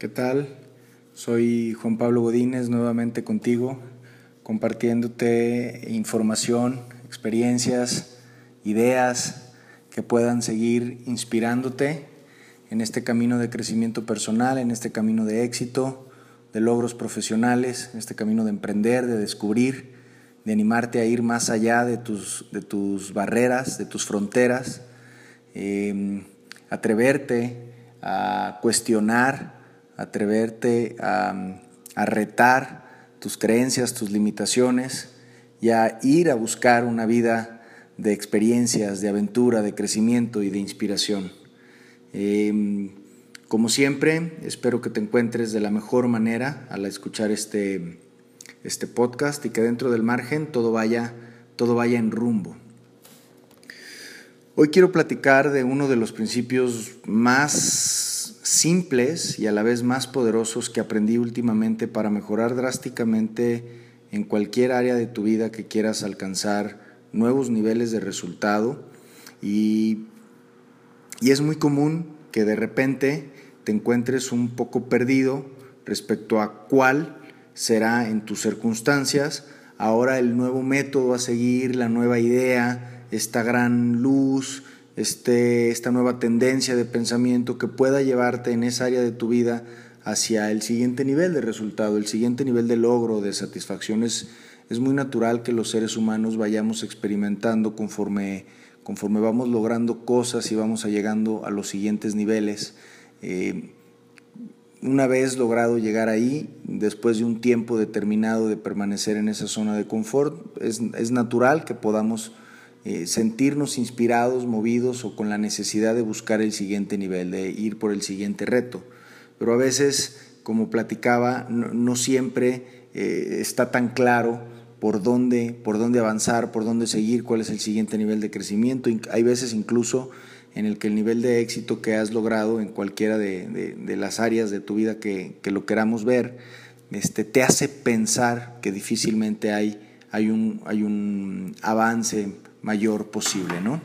¿Qué tal? Soy Juan Pablo Godínez nuevamente contigo, compartiéndote información, experiencias, ideas que puedan seguir inspirándote en este camino de crecimiento personal, en este camino de éxito, de logros profesionales, en este camino de emprender, de descubrir, de animarte a ir más allá de tus, de tus barreras, de tus fronteras, eh, atreverte a cuestionar atreverte a, retar tus creencias, tus limitaciones y a ir a buscar una vida de experiencias, de aventura, de crecimiento y de inspiración. Em, como siempre, espero que te encuentres de la mejor manera al escuchar este, este podcast y que dentro del margen todo vaya, todo vaya en rumbo. Hoy quiero platicar de uno de los principios más simples y a la vez más poderosos que aprendí últimamente para mejorar drásticamente en cualquier área de tu vida que quieras alcanzar nuevos niveles de resultado. Y, y es muy común que de repente te encuentres un poco perdido respecto a cuál será en tus circunstancias. Ahora el nuevo método a seguir, la nueva idea, esta gran luz, este, esta nueva tendencia de pensamiento que pueda llevarte en esa área de tu vida hacia el siguiente nivel de resultado, el siguiente nivel de logro, de satisfacción. Es, muy natural que los seres humanos vayamos experimentando conforme, conforme vamos logrando cosas y vamos llegando a los siguientes niveles. Eh, una vez logrado llegar ahí, después de un tiempo determinado de permanecer en esa zona de confort, es, es natural que podamos eh, sentirnos inspirados, movidos o con la necesidad de buscar el siguiente nivel, de ir por el siguiente reto. Pero a veces, como platicaba, no, siempre eh, está tan claro por dónde, por dónde avanzar, por dónde seguir, cuál es el siguiente nivel de crecimiento. Hay veces incluso en el que el nivel de éxito que has logrado en cualquiera de, las áreas de tu vida que, lo queramos ver, este, te hace pensar que difícilmente hay, hay, un, hay un avance mayor posible, ¿no?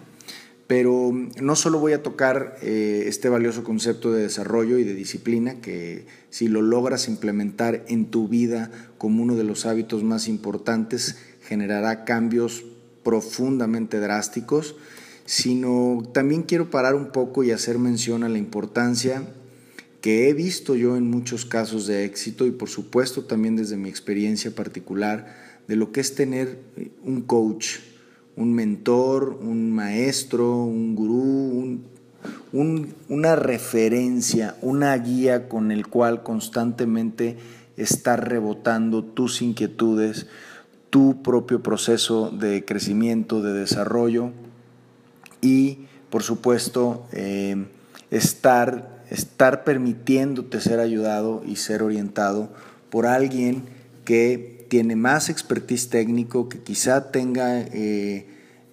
Pero no solo voy a tocar eh, este valioso concepto de desarrollo y de disciplina, que si lo logras implementar en tu vida como uno de los hábitos más importantes, generará cambios profundamente drásticos, sino también quiero parar un poco y hacer mención a la importancia que he visto yo en muchos casos de éxito y por supuesto también desde mi experiencia particular de lo que es tener un coach, un mentor, un maestro, un gurú, una referencia, una guía con el cual constantemente estás rebotando tus inquietudes, tu propio proceso de crecimiento, de desarrollo y, por supuesto, eh, estar, estar permitiéndote ser ayudado y ser orientado por alguien que tiene más expertise técnico, que quizá tenga eh,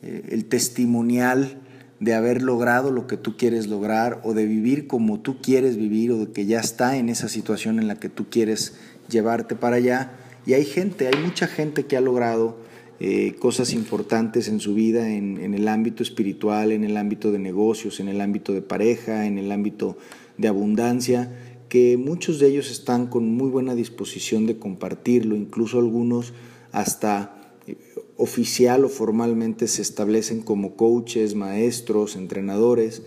eh, el testimonial de haber logrado lo que tú quieres lograr o de vivir como tú quieres vivir o de que ya está en esa situación en la que tú quieres llevarte para allá. Y hay gente, hay mucha gente que ha logrado eh, cosas importantes en su vida en, en, el ámbito espiritual, en el ámbito de negocios, en el ámbito de pareja, en el ámbito de abundancia que muchos de ellos están con muy buena disposición de compartirlo, incluso algunos hasta eh, oficial o formalmente se establecen como coaches, maestros, entrenadores,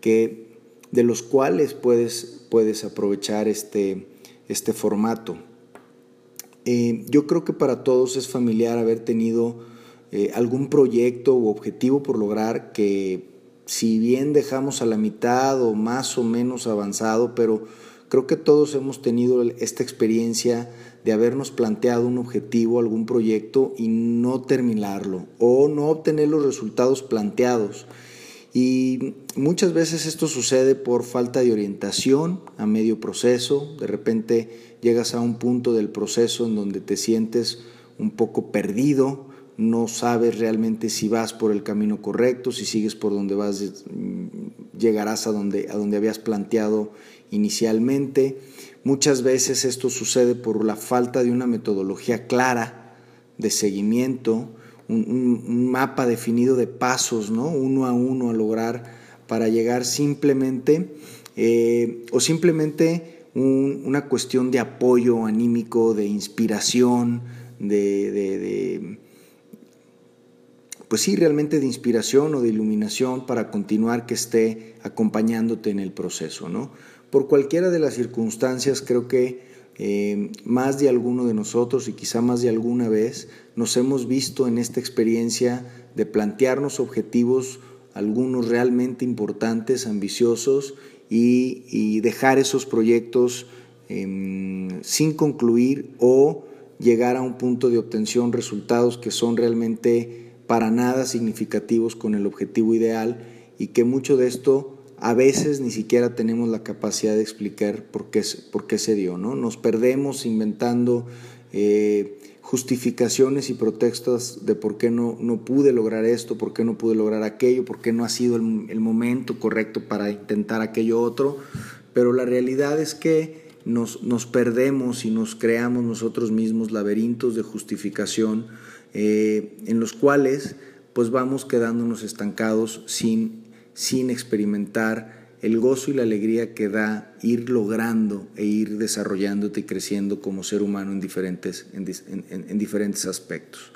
que, de los cuales puedes, puedes aprovechar este, este formato. Eh, yo creo que para todos es familiar haber tenido eh, algún proyecto u objetivo por lograr que si bien dejamos a la mitad o más o menos avanzado, pero Creo que todos hemos tenido esta experiencia de habernos planteado un objetivo, algún proyecto y no terminarlo o no obtener los resultados planteados. Y muchas veces esto sucede por falta de orientación a medio proceso. De repente llegas a un punto del proceso en donde te sientes un poco perdido, no sabes realmente si vas por el camino correcto, si sigues por donde vas, llegarás a donde, a donde habías planteado inicialmente. Muchas veces esto sucede por la falta de una metodología clara de seguimiento, un, mapa definido de pasos, ¿no? uno a uno a lograr para llegar simplemente, eh, o simplemente una cuestión de apoyo anímico, de inspiración, de, pues sí, realmente de inspiración o de iluminación para continuar que esté acompañándote en el proceso, ¿no? Por cualquiera de las circunstancias, creo que eh, más de alguno de nosotros y quizá más de alguna vez nos hemos visto en esta experiencia de plantearnos objetivos, algunos realmente importantes, ambiciosos, y, dejar esos proyectos em, sin concluir o llegar a un punto de obtención resultados que son realmente para nada significativos con el objetivo ideal y que mucho de esto a veces ni siquiera tenemos la capacidad de explicar por qué, por qué se dio. ¿no? Nos perdemos inventando eh, justificaciones y protestas de por qué no, no pude lograr esto, por qué no pude lograr aquello, por qué no ha sido el, momento correcto para intentar aquello otro, pero la realidad es que nos, nos perdemos y nos creamos nosotros mismos laberintos de justificación eh, en los cuales pues vamos quedándonos estancados sin, sin experimentar el gozo y la alegría que da ir logrando e ir desarrollándote y creciendo como ser humano en diferentes, en, diferentes aspectos.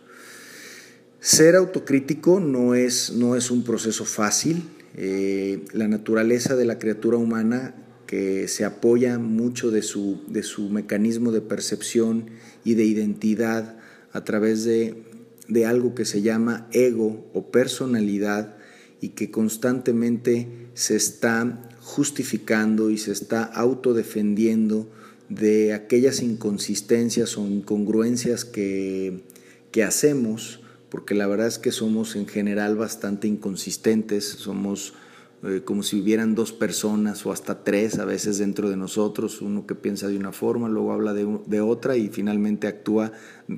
Ser autocrítico no es, no es un proceso fácil. Eh, la naturaleza de la criatura humana que se apoya mucho de su, de su mecanismo de percepción y de identidad a través de, de algo que se llama ego o personalidad y que constantemente se está justificando y se está autodefendiendo de aquellas inconsistencias o incongruencias que, que hacemos, porque la verdad es que somos en general bastante inconsistentes, somos eh, como si hubieran dos personas o hasta tres a veces dentro de nosotros, uno que piensa de una forma, luego habla de, de otra y finalmente actúa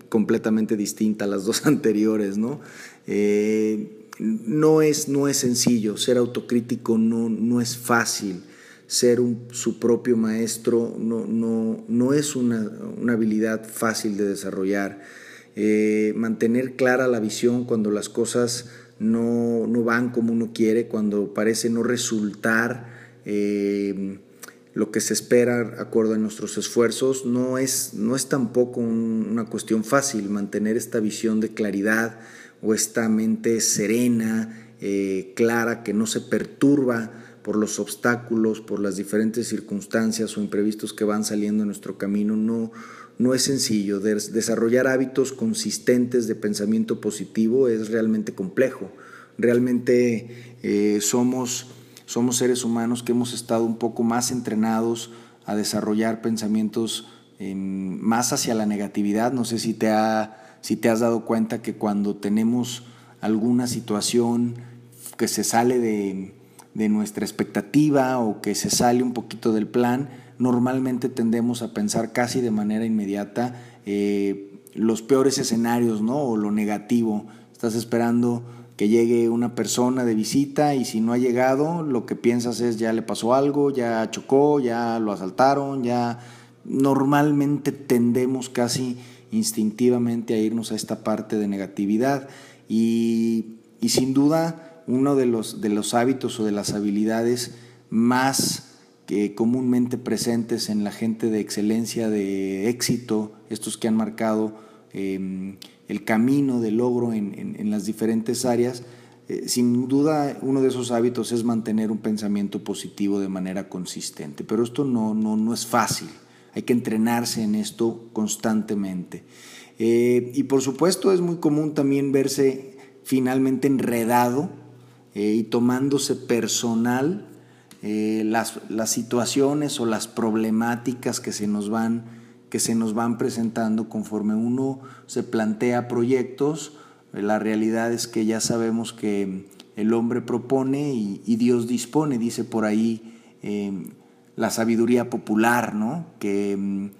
completamente distinta a las dos anteriores, ¿no? Eh, no es, no es sencillo, ser autocrítico no, no es fácil, ser su propio maestro no, no, no es una, habilidad fácil de desarrollar. Eh, mantener clara la visión cuando las cosas no, van como uno quiere, cuando parece no resultar eh, lo que se espera acuerdo a nuestros esfuerzos, no es, no es tampoco una cuestión fácil. Mantener esta visión de claridad, o esta mente serena, eh, clara, que no se perturba por los obstáculos, por las diferentes circunstancias o imprevistos que van saliendo en nuestro camino, no, no es sencillo. Desarrollar hábitos consistentes de pensamiento positivo es realmente complejo. Realmente eh, somos, somos seres humanos que hemos estado un poco más entrenados a desarrollar pensamientos más hacia la negatividad. No sé si te ha si te has dado cuenta que cuando tenemos alguna situación que se sale de, nuestra expectativa o que se sale un poquito del plan, normalmente tendemos a pensar casi de manera inmediata eh, los peores escenarios, ¿no? O lo negativo. Estás esperando que llegue una persona de visita y si no ha llegado, lo que piensas es ya le pasó algo, ya chocó, ya lo asaltaron, ya normalmente tendemos casi instintivamente a irnos a esta parte de negatividad y, sin duda uno de los, de los hábitos o de las habilidades más que comúnmente presentes en la gente de excelencia, de éxito, estos que han marcado em, el camino de logro en, las diferentes áreas, eh, sin duda uno de esos hábitos es mantener un pensamiento positivo de manera consistente, pero esto no, no, no es fácil. Hay que entrenarse en esto constantemente. Eh, y por supuesto es muy común también verse finalmente enredado eh, y tomándose personal eh, las, las, situaciones o las problemáticas que se, nos van, que se nos van presentando conforme uno se plantea proyectos. La realidad es que ya sabemos que el hombre propone y, y Dios dispone, dice por ahí la sabiduría popular, ¿no? que mm,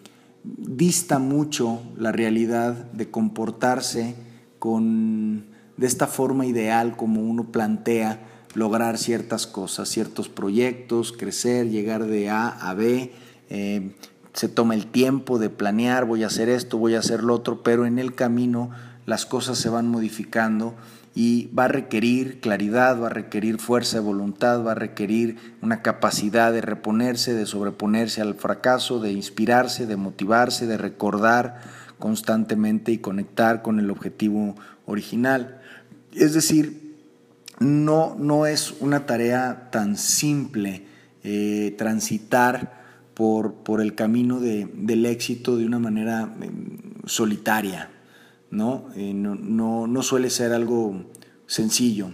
dista mucho la realidad de comportarse con, de esta forma ideal como uno plantea lograr ciertas cosas, ciertos proyectos, crecer, llegar de A a B. Eh, se toma el tiempo de planear, voy a hacer esto, voy a hacer lo otro, pero en el camino las cosas se van modificando y va a requerir claridad, va a requerir fuerza de voluntad, va a requerir una capacidad de reponerse, de sobreponerse al fracaso, de inspirarse, de motivarse, de recordar constantemente y conectar con el objetivo original. Es decir, no, no es una tarea tan simple eh, transitar por, por, el camino del éxito de una manera em, solitaria. Eh, ¿no? no, no, suele ser algo sencillo.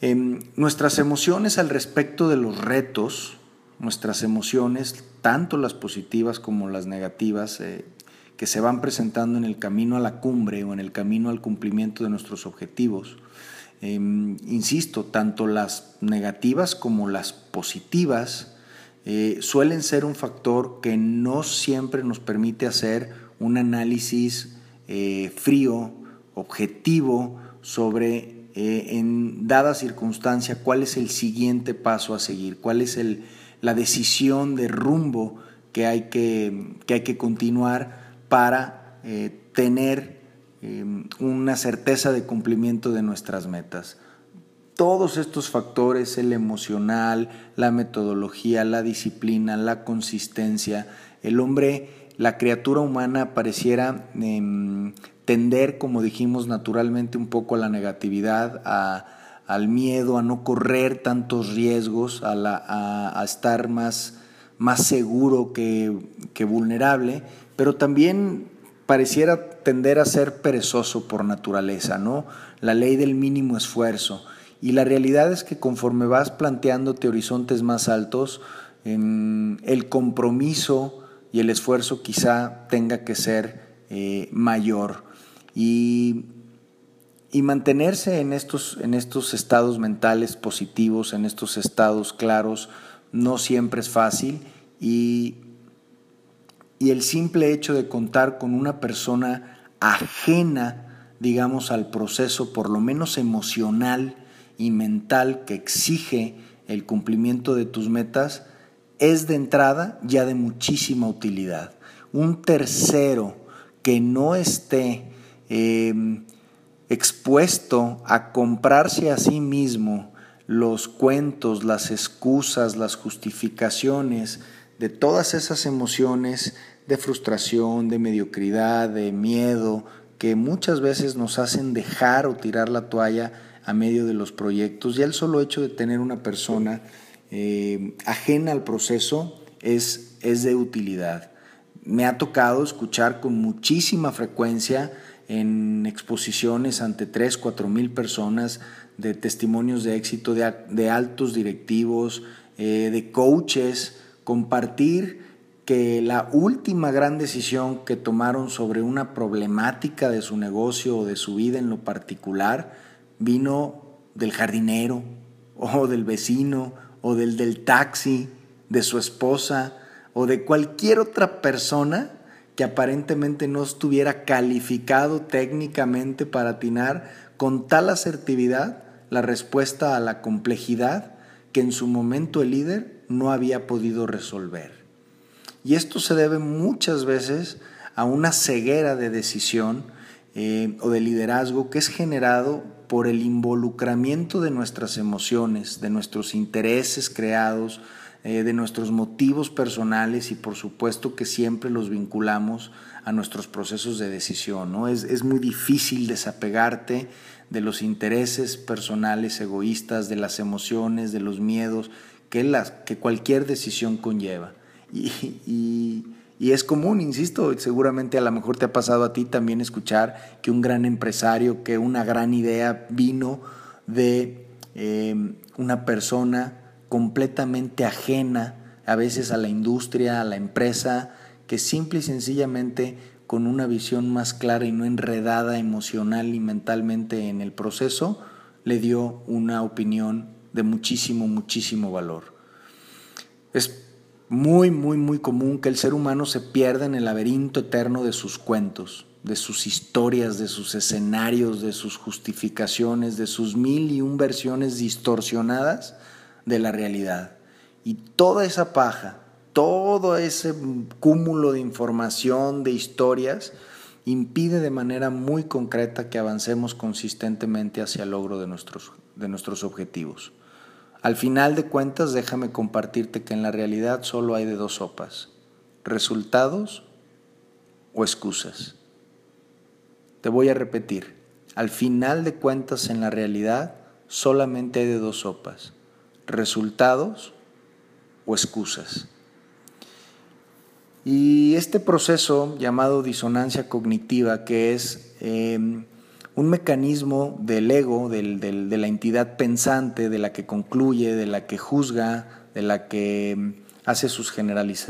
Em, nuestras emociones al respecto de los retos, nuestras emociones, tanto las positivas como las negativas, eh, que se van presentando en el camino a la cumbre o en el camino al cumplimiento de nuestros objetivos, em, insisto, tanto las negativas como las positivas eh, suelen ser un factor que no siempre nos permite hacer un análisis eh, frío, objetivo, sobre eh, en dada circunstancia cuál es el siguiente paso a seguir, cuál es el, la decisión de rumbo que hay que, que, hay que continuar para eh, tener una certeza de cumplimiento de nuestras metas. Todos estos factores, el emocional, la metodología, la disciplina, la consistencia, el hombre la criatura humana pareciera em, tender, como dijimos naturalmente, un poco a la negatividad, al miedo, a no correr tantos riesgos, a, estar más, más seguro que, que, vulnerable, pero también pareciera tender a ser perezoso por naturaleza, ¿no? La ley del mínimo esfuerzo. Y la realidad es que conforme vas planteándote horizontes más altos, em, el compromiso, y el esfuerzo quizá tenga que ser eh, mayor. Y, mantenerse en estos, en estos estados mentales positivos, en estos estados claros, no siempre es fácil y, y el simple hecho de contar con una persona ajena, digamos, al proceso, por lo menos emocional y mental que exige el cumplimiento de tus metas, es de entrada ya de muchísima utilidad. Un tercero que no esté em, expuesto a comprarse a sí mismo los cuentos, las excusas, las justificaciones de todas esas emociones de frustración, de mediocridad, de miedo, que muchas veces nos hacen dejar o tirar la toalla a medio de los proyectos. Ya el solo hecho de tener una persona eh, ajena al proceso es, es de utilidad. Me ha tocado escuchar con muchísima frecuencia en exposiciones ante 3, 4 mil personas de testimonios de éxito de, altos directivos, eh, de coaches, compartir que la última gran decisión que tomaron sobre una problemática de su negocio o de su vida en lo particular vino del jardinero o del vecino o del del taxi, de su esposa o de cualquier otra persona que aparentemente no estuviera calificado técnicamente para atinar con tal asertividad la respuesta a la complejidad que en su momento el líder no había podido resolver. Y esto se debe muchas veces a una ceguera de decisión eh, o de liderazgo que es generado por el involucramiento de nuestras emociones, de nuestros intereses creados, eh, de nuestros motivos personales y por supuesto que siempre los vinculamos a nuestros procesos de decisión. ¿no? Es, es muy difícil desapegarte de los intereses personales egoístas, de las emociones, de los miedos que, las, que cualquier decisión conlleva. y, y es común, insisto, seguramente a lo mejor te ha pasado a ti también escuchar que un gran empresario, que una gran idea vino de em, una persona completamente ajena a veces a la industria, a la empresa, que simple y sencillamente con una visión más clara y no enredada emocional y mentalmente en el proceso, le dio una opinión de muchísimo, muchísimo valor. Es muy, muy, muy común que el ser humano se pierda en el laberinto eterno de sus cuentos, de sus historias, de sus escenarios, de sus justificaciones, de sus mil y un versiones distorsionadas de la realidad. Y toda esa paja, todo ese cúmulo de información, de historias, impide de manera muy concreta que avancemos consistentemente hacia el logro de nuestros, de nuestros objetivos. Al final de cuentas, déjame compartirte que en la realidad solo hay de dos sopas, resultados o excusas. Te voy a repetir, al final de cuentas en la realidad solamente hay de dos sopas, resultados o excusas. Y este proceso llamado disonancia cognitiva, que es em, un mecanismo del ego, de la entidad pensante, de la que concluye, de la que juzga, de la que em, hace sus,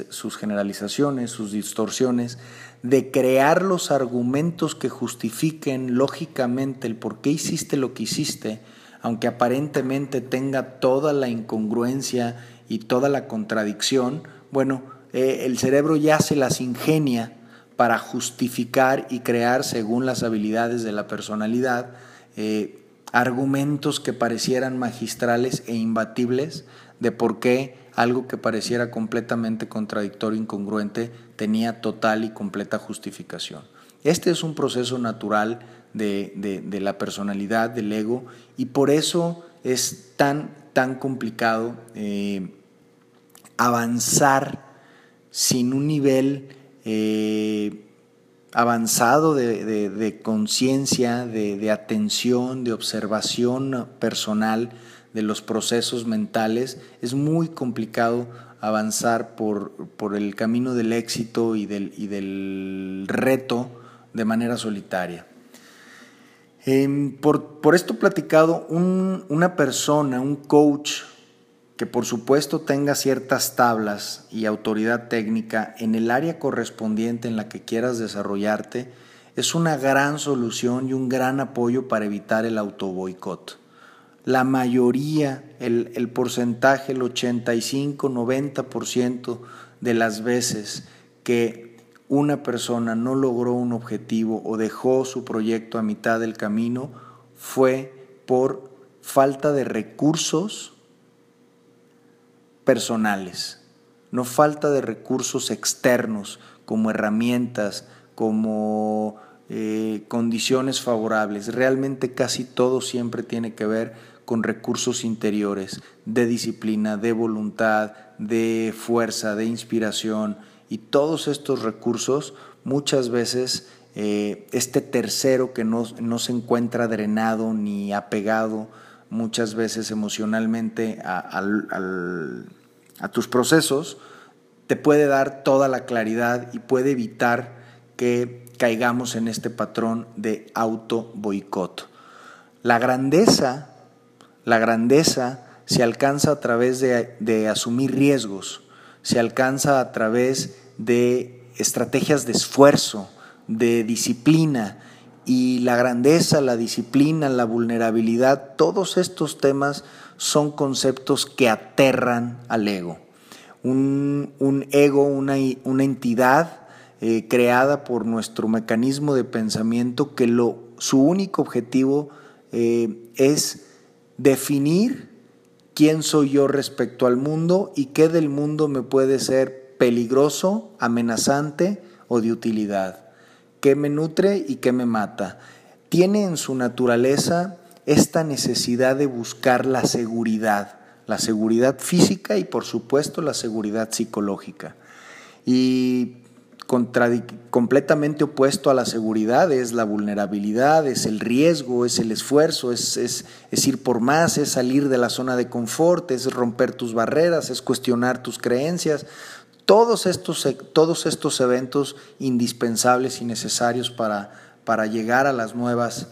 sus generalizaciones, sus distorsiones, de crear los argumentos que justifiquen lógicamente el por qué hiciste lo que hiciste, aunque aparentemente tenga toda la incongruencia y toda la contradicción, bueno, eh, el cerebro ya se las ingenia para justificar y crear, según las habilidades de la personalidad, eh, argumentos que parecieran magistrales e imbatibles de por qué algo que pareciera completamente contradictorio, incongruente, tenía total y completa justificación. Este es un proceso natural de, la personalidad, del ego, y por eso es tan, tan complicado eh, avanzar sin un nivel eh, avanzado de, conciencia, de, atención, de observación personal de los procesos mentales, es muy complicado avanzar por, el camino del éxito y del, y del reto de manera solitaria. Em, por, esto platicado, una persona, un coach, que por supuesto tenga ciertas tablas y autoridad técnica en el área correspondiente en la que quieras desarrollarte, es una gran solución y un gran apoyo para evitar el autoboicot. La mayoría, el, el porcentaje, el 85-90% de las veces que una persona no logró un objetivo o dejó su proyecto a mitad del camino fue por falta de recursos personales, no falta de recursos externos como herramientas, como eh, condiciones favorables. Realmente casi todo siempre tiene que ver con recursos interiores, de disciplina, de voluntad, de fuerza, de inspiración. Y todos estos recursos muchas veces eh, este tercero que no, no, se encuentra drenado ni apegado muchas veces emocionalmente a, tus procesos, te puede dar toda la claridad y puede evitar que caigamos en este patrón de auto boicot. La grandeza, la grandeza se alcanza a través de, de asumir riesgos, se alcanza a través de estrategias de esfuerzo, de disciplina, y la grandeza, la disciplina, la vulnerabilidad, todos estos temas son conceptos que aterran al ego. Un, ego, una, entidad eh, creada por nuestro mecanismo de pensamiento que lo, su único objetivo eh, es definir quién soy yo respecto al mundo y qué del mundo me puede ser peligroso, amenazante o de utilidad qué me nutre y qué me mata. Tiene en su naturaleza esta necesidad de buscar la seguridad, la seguridad física y por supuesto la seguridad psicológica. Y completamente opuesto a la seguridad es la vulnerabilidad, es el riesgo, es el esfuerzo, es, es, ir por más, es salir de la zona de confort, es romper tus barreras, es cuestionar tus creencias. Todos estos, todos estos eventos indispensables y necesarios para, para llegar a, las nuevas,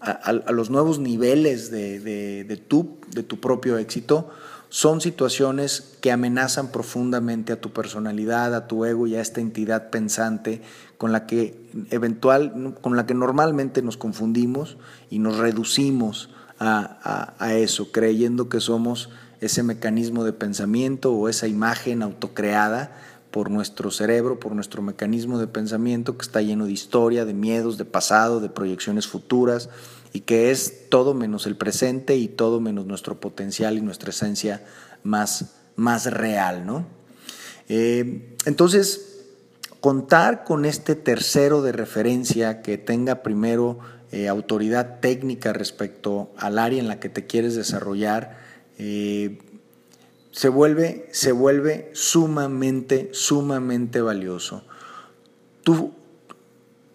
a, los nuevos niveles de, de, tu, de tu propio éxito son situaciones que amenazan profundamente a tu personalidad, a tu ego y a esta entidad pensante con la que eventual, con la que normalmente nos confundimos y nos reducimos a, a eso, creyendo que somos ese mecanismo de pensamiento o esa imagen autocreada por nuestro cerebro, por nuestro mecanismo de pensamiento que está lleno de historia, de miedos, de pasado, de proyecciones futuras y que es todo menos el presente y todo menos nuestro potencial y nuestra esencia más, más real. ¿no? Eh, entonces, contar con este tercero de referencia que tenga primero eh, autoridad técnica respecto al área en la que te quieres desarrollar, eh, se, vuelve, se vuelve sumamente, sumamente valioso. Tú,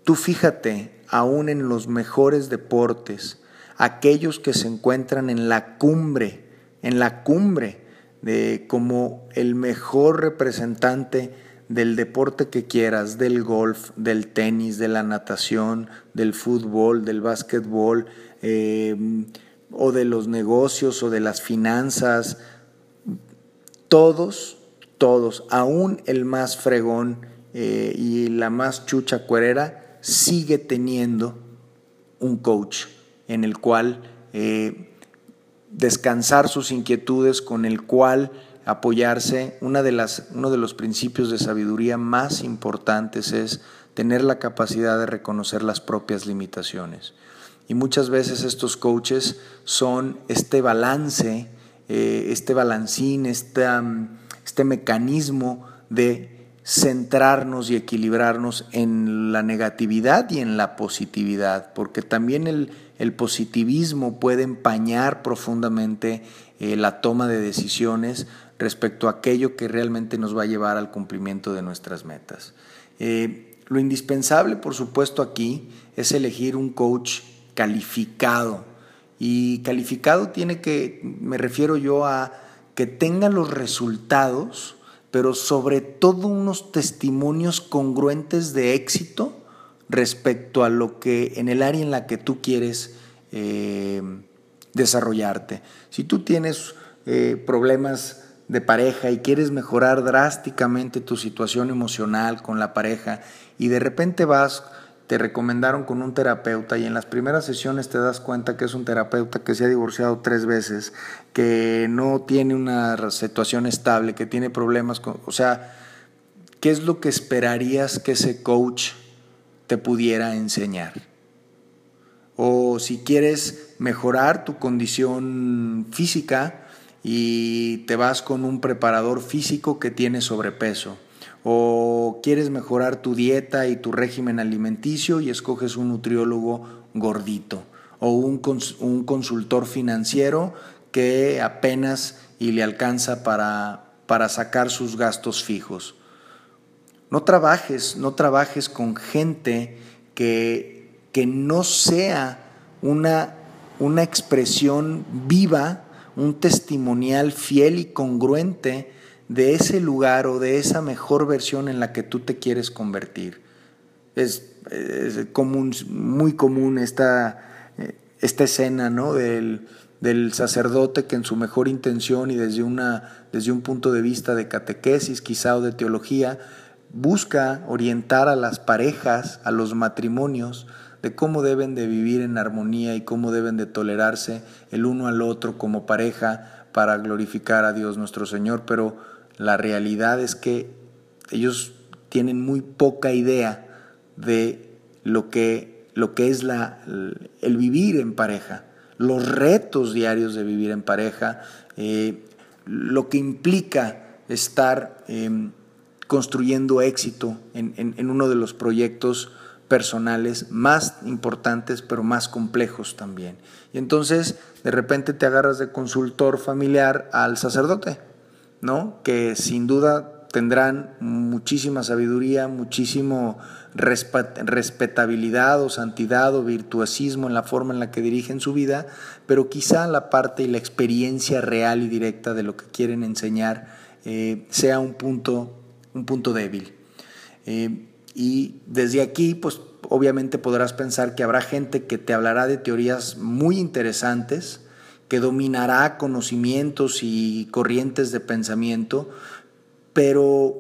tú fíjate, aún en los mejores deportes, aquellos que se encuentran en la cumbre, en la cumbre de como el mejor representante del deporte que quieras, del golf, del tenis, de la natación, del fútbol, del básquetbol, eh, o de los negocios o de las finanzas, todos, todos, aún el más fregón eh, y la más chucha cuerera, sigue teniendo un coach en el cual eh, descansar sus inquietudes, con el cual apoyarse. Una de las, uno de los principios de sabiduría más importantes es tener la capacidad de reconocer las propias limitaciones. Y muchas veces estos coaches son este balance, eh, este balancín, este, este mecanismo de centrarnos y equilibrarnos en la negatividad y en la positividad, porque también el, el positivismo puede empañar profundamente eh, la toma de decisiones respecto a aquello que realmente nos va a llevar al cumplimiento de nuestras metas. Eh, lo indispensable, por supuesto, aquí es elegir un coach calificado. Y calificado tiene que, me refiero yo a que tenga los resultados, pero sobre todo unos testimonios congruentes de éxito respecto a lo que en el área en la que tú quieres eh, desarrollarte. Si tú tienes eh, problemas de pareja y quieres mejorar drásticamente tu situación emocional con la pareja y de repente vas, te recomendaron con un terapeuta y en las primeras sesiones te das cuenta que es un terapeuta que se ha divorciado tres veces, que no tiene una situación estable, que tiene problemas con, o sea, ¿qué es lo que esperarías que ese coach te pudiera enseñar. O si quieres mejorar tu condición física y te vas con un preparador físico que tiene sobrepeso. O quieres mejorar tu dieta y tu régimen alimenticio y escoges un nutriólogo gordito. O un, un consultor financiero que apenas y le alcanza para, para sacar sus gastos fijos. No trabajes, no trabajes con gente que, que no sea una, una expresión viva, un testimonial fiel y congruente de ese lugar o de esa mejor versión en la que tú te quieres convertir. Es, común, muy común esta, esta escena ¿no? del, del, sacerdote que en su mejor intención y desde, una, desde un punto de vista de catequesis quizá o de teología, busca orientar a las parejas, a los matrimonios, de cómo deben de vivir en armonía y cómo deben de tolerarse el uno al otro como pareja para glorificar a Dios nuestro Señor, pero la realidad es que ellos tienen muy poca idea de lo que, lo que es la, el vivir en pareja, los retos diarios de vivir en pareja, eh, lo que implica estar... Em, construyendo éxito en, uno de los proyectos personales más importantes, pero más complejos también. Y entonces, de repente te agarras de consultor familiar al sacerdote, ¿no? Que sin duda tendrán muchísima sabiduría, muchísimo respetabilidad o santidad o virtuosismo en la forma en la que dirigen su vida, pero quizá la parte y la experiencia real y directa de lo que quieren enseñar eh, sea un punto un punto débil. Eh, y desde aquí, pues obviamente podrás pensar que habrá gente que te hablará de teorías muy interesantes, que dominará conocimientos y corrientes de pensamiento, pero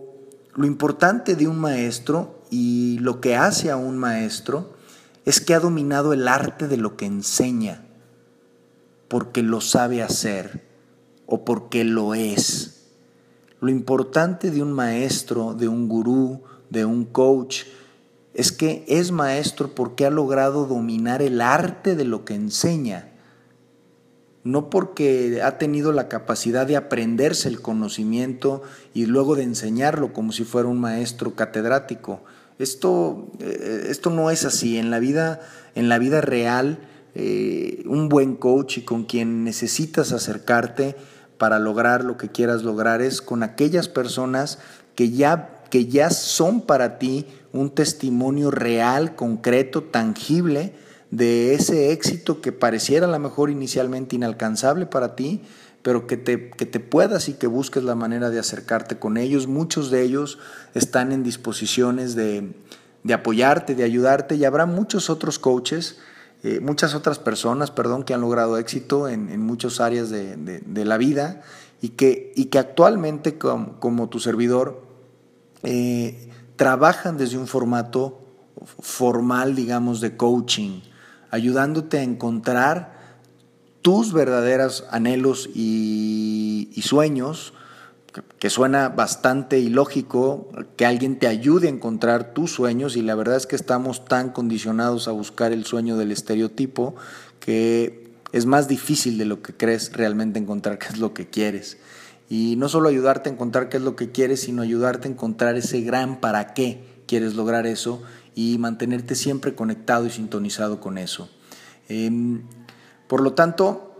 lo importante de un maestro y lo que hace a un maestro es que ha dominado el arte de lo que enseña, porque lo sabe hacer o porque lo es. Lo importante de un maestro, de un gurú, de un coach, es que es maestro porque ha logrado dominar el arte de lo que enseña. No porque ha tenido la capacidad de aprenderse el conocimiento y luego de enseñarlo como si fuera un maestro catedrático. Esto, eh, esto no es así. En la vida, en la vida real, eh, un buen coach y con quien necesitas acercarte para lograr lo que quieras lograr es con aquellas personas que ya, que ya son para ti un testimonio real, concreto, tangible de ese éxito que pareciera a lo mejor inicialmente inalcanzable para ti, pero que te, que te puedas y que busques la manera de acercarte con ellos. Muchos de ellos están en disposiciones de, apoyarte, de ayudarte y habrá muchos otros coaches, eh, muchas otras personas, perdón, que han logrado éxito en, en muchas áreas de, la vida y que, y que actualmente como, tu servidor eh, trabajan desde un formato formal, digamos, de coaching ayudándote a encontrar tus verdaderos anhelos y, sueños, que, suena bastante ilógico que alguien te ayude a encontrar tus sueños y la verdad es que estamos tan condicionados a buscar el sueño del estereotipo que es más difícil de lo que crees realmente encontrar qué es lo que quieres. Y no solo ayudarte a encontrar qué es lo que quieres, sino ayudarte a encontrar ese gran para qué quieres lograr eso y mantenerte siempre conectado y sintonizado con eso. Em, por lo tanto,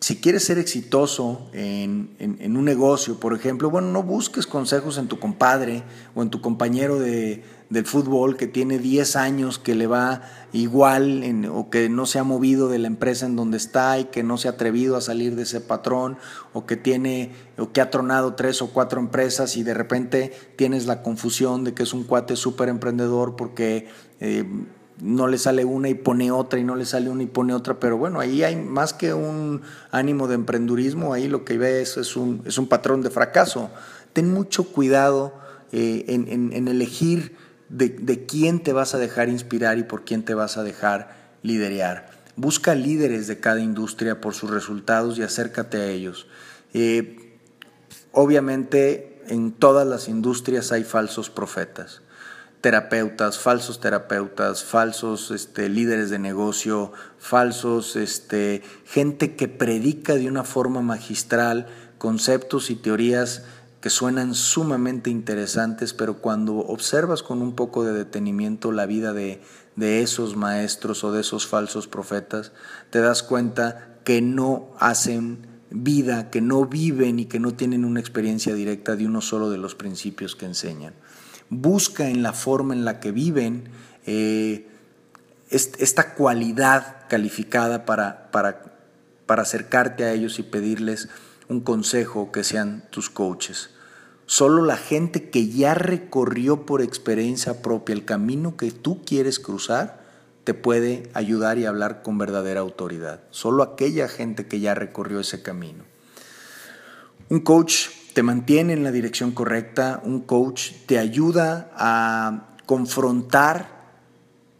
si quieres ser exitoso en, un negocio, por ejemplo, bueno, no busques consejos en tu compadre o en tu compañero de, del fútbol que tiene 10 años, que le va igual o que no se ha movido de la empresa en donde está y que no se ha atrevido a salir de ese patrón o que tiene o que ha tronado tres o cuatro empresas y de repente tienes la confusión de que es un cuate súper emprendedor porque... Eh, no le sale una y pone otra y no le sale una y pone otra, pero bueno, ahí hay más que un ánimo de emprendurismo, ahí lo que ves es un, es un patrón de fracaso. Ten mucho cuidado eh, en, elegir de, de, quién te vas a dejar inspirar y por quién te vas a dejar liderear. Busca líderes de cada industria por sus resultados y acércate a ellos. Eh, obviamente en todas las industrias hay falsos profetas terapeutas, falsos terapeutas, falsos este, líderes de negocio, falsos, este, gente que predica de una forma magistral conceptos y teorías que suenan sumamente interesantes, pero cuando observas con un poco de detenimiento la vida de, de esos maestros o de esos falsos profetas, te das cuenta que no hacen vida, que no viven y que no tienen una experiencia directa de uno solo de los principios que enseñan. Busca en la forma en la que viven eh, esta cualidad calificada para, para, para acercarte a ellos y pedirles un consejo que sean tus coaches. Solo la gente que ya recorrió por experiencia propia el camino que tú quieres cruzar te puede ayudar y hablar con verdadera autoridad. Solo aquella gente que ya recorrió ese camino. Un coach te mantiene en la dirección correcta, un coach te ayuda a confrontar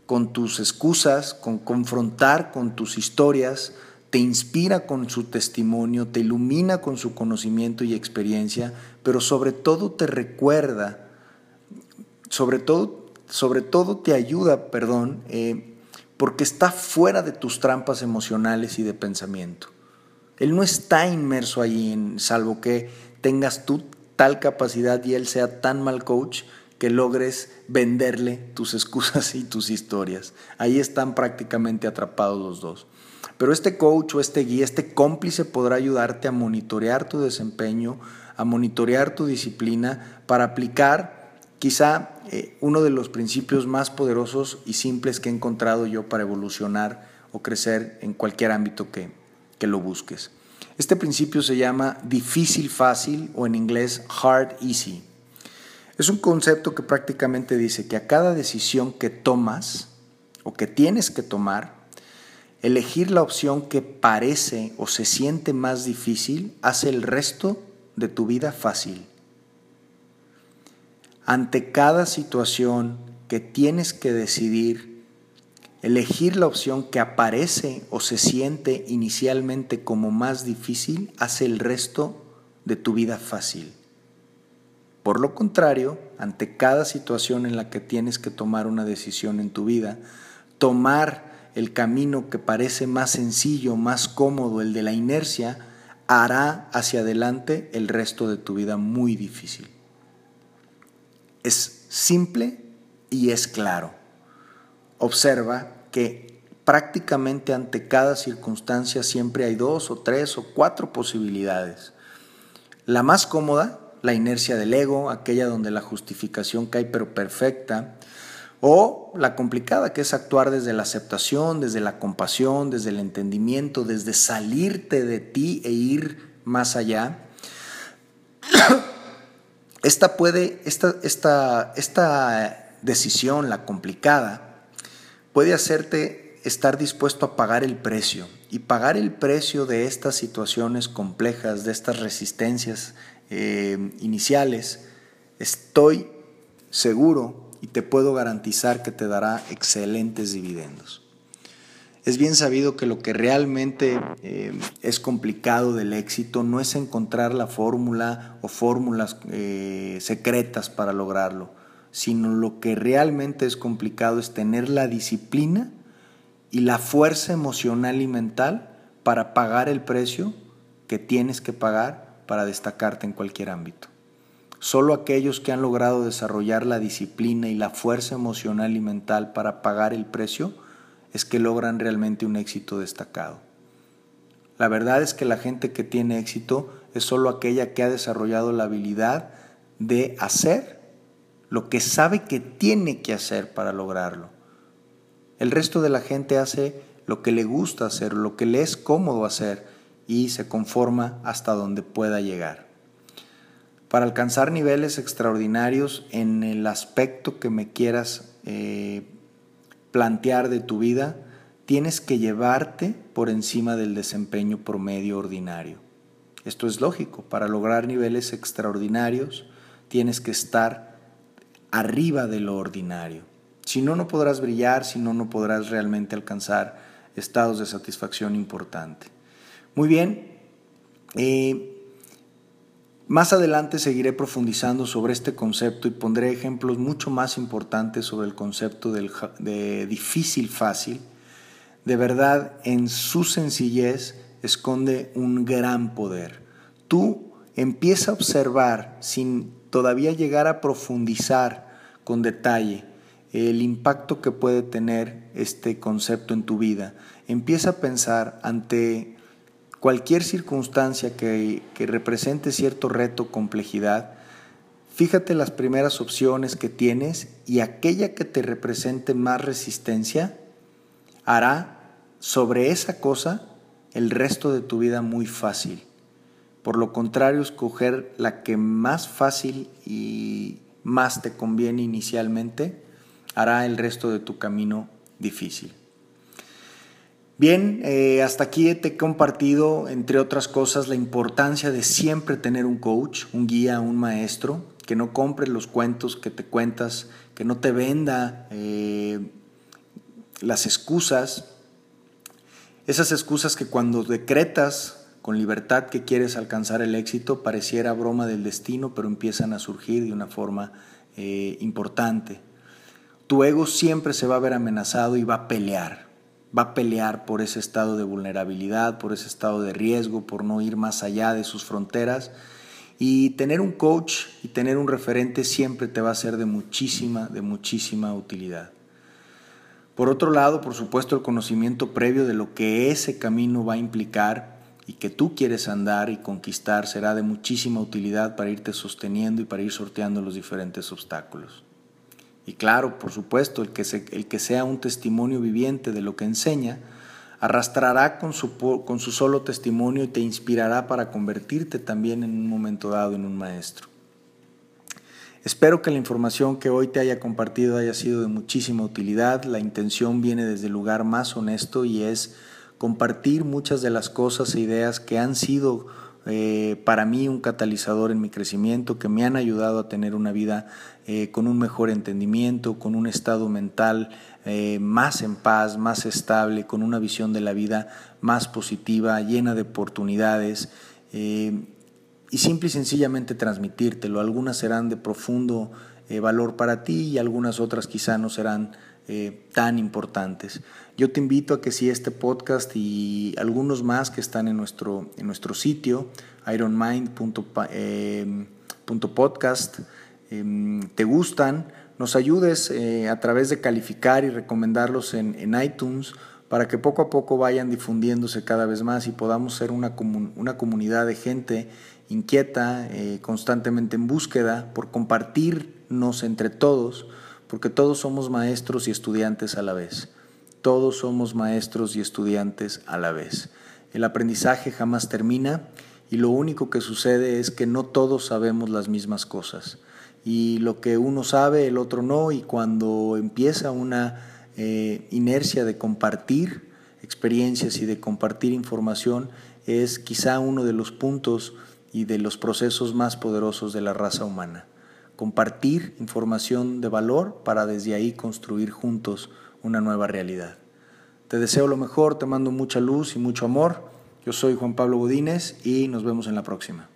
con tus excusas, con confrontar con tus historias, te inspira con su testimonio, te ilumina con su conocimiento y experiencia, pero sobre todo te recuerda, sobre todo, sobre todo te ayuda, perdón, eh, porque está fuera de tus trampas emocionales y de pensamiento. Él no está inmerso allí, salvo que tengas tú tal capacidad y él sea tan mal coach que logres venderle tus excusas y tus historias. Ahí están prácticamente atrapados los dos. Pero este coach o este guía, este cómplice podrá ayudarte a monitorear tu desempeño, a monitorear tu disciplina para aplicar quizá eh, uno de los principios más poderosos y simples que he encontrado yo para evolucionar o crecer en cualquier ámbito que, que lo busques. Este principio se llama difícil fácil o en inglés hard easy. Es un concepto que prácticamente dice que a cada decisión que tomas o que tienes que tomar, elegir la opción que parece o se siente más difícil hace el resto de tu vida fácil. Ante cada situación que tienes que decidir Elegir la opción que aparece o se siente inicialmente como más difícil hace el resto de tu vida fácil. Por lo contrario, ante cada situación en la que tienes que tomar una decisión en tu vida, tomar el camino que parece más sencillo, más cómodo, el de la inercia, hará hacia adelante el resto de tu vida muy difícil. Es simple y es claro. Observa que prácticamente ante cada circunstancia siempre hay dos o tres o cuatro posibilidades. La más cómoda, la inercia del ego, aquella donde la justificación cae pero perfecta, o la complicada que es actuar desde la aceptación, desde la compasión, desde el entendimiento, desde salirte de ti e ir más allá. Esta puede, esta, esta, esta decisión, la complicada, puede hacerte estar dispuesto a pagar el precio. Y pagar el precio de estas situaciones complejas, de estas resistencias eh, iniciales, estoy seguro y te puedo garantizar que te dará excelentes dividendos. Es bien sabido que lo que realmente eh, es complicado del éxito no es encontrar la fórmula o fórmulas eh, secretas para lograrlo, sino lo que realmente es complicado es tener la disciplina y la fuerza emocional y mental para pagar el precio que tienes que pagar para destacarte en cualquier ámbito. Solo aquellos que han logrado desarrollar la disciplina y la fuerza emocional y mental para pagar el precio es que logran realmente un éxito destacado. La verdad es que la gente que tiene éxito es solo aquella que ha desarrollado la habilidad de hacer lo que sabe que tiene que hacer para lograrlo. El resto de la gente hace lo que le gusta hacer, lo que le es cómodo hacer y se conforma hasta donde pueda llegar. Para alcanzar niveles extraordinarios en el aspecto que me quieras eh, plantear de tu vida, tienes que llevarte por encima del desempeño promedio ordinario. Esto es lógico, para lograr niveles extraordinarios tienes que estar arriba de lo ordinario. Si no, no podrás brillar, si no, no podrás realmente alcanzar estados de satisfacción importante. Muy bien, eh, más adelante seguiré profundizando sobre este concepto y pondré ejemplos mucho más importantes sobre el concepto de difícil fácil. De verdad, en su sencillez esconde un gran poder. Tú empieza a observar sin todavía llegar a profundizar con detalle el impacto que puede tener este concepto en tu vida. Empieza a pensar ante cualquier circunstancia que, represente cierto reto complejidad, fíjate las primeras opciones que tienes y aquella que te represente más resistencia hará sobre esa cosa el resto de tu vida muy fácil. Por lo contrario, escoger la que más fácil y más te conviene inicialmente hará el resto de tu camino difícil. Bien, eh, hasta aquí te he compartido, entre otras cosas, la importancia de siempre tener un coach, un guía, un maestro, que no compre los cuentos que te cuentas, que no te venda eh, las excusas, esas excusas que cuando decretas con libertad que quieres alcanzar el éxito, pareciera broma del destino, pero empiezan a surgir de una forma eh, importante. Tu ego siempre se va a ver amenazado y va a pelear va a pelear por ese estado de vulnerabilidad, por ese estado de riesgo, por no ir más allá de sus fronteras. Y tener un coach y tener un referente siempre te va a ser de muchísima, de muchísima utilidad. Por otro lado, por supuesto, el conocimiento previo de lo que ese camino va a implicar y que tú quieres andar y conquistar será de muchísima utilidad para irte sosteniendo y para ir sorteando los diferentes obstáculos. Y claro, por supuesto, el que, el que sea un testimonio viviente de lo que enseña, arrastrará con su, con su solo testimonio y te inspirará para convertirte también en un momento dado en un maestro. Espero que la información que hoy te haya compartido haya sido de muchísima utilidad. La intención viene desde el lugar más honesto y es compartir muchas de las cosas e ideas que han sido eh, para mí un catalizador en mi crecimiento, que me han ayudado a tener una vida eh, con un mejor entendimiento, con un estado mental eh, más en paz, más estable, con una visión de la vida más positiva, llena de oportunidades. y simple y sencillamente transmitírtelo. Algunas serán de profundo valor para ti y algunas otras quizá no serán eh, tan importantes. Yo te invito a que si este podcast y algunos más que están en nuestro, en nuestro sitio, ironmind.podcast, em, te gustan, nos ayudes eh, a través de calificar y recomendarlos en, iTunes para que poco a poco vayan difundiéndose cada vez más y podamos ser una, una comunidad de gente inquieta, eh, constantemente en búsqueda por compartirnos entre todos porque todos somos maestros y estudiantes a la vez. Todos somos maestros y estudiantes a la vez. El aprendizaje jamás termina y lo único que sucede es que no todos sabemos las mismas cosas. Y lo que uno sabe, el otro no, y cuando empieza una eh, inercia de compartir experiencias y de compartir información, es quizá uno de los puntos y de los procesos más poderosos de la raza humana compartir información de valor para desde ahí construir juntos una nueva realidad. Te deseo lo mejor, te mando mucha luz y mucho amor. Yo soy Juan Pablo Godínez y nos vemos en la próxima.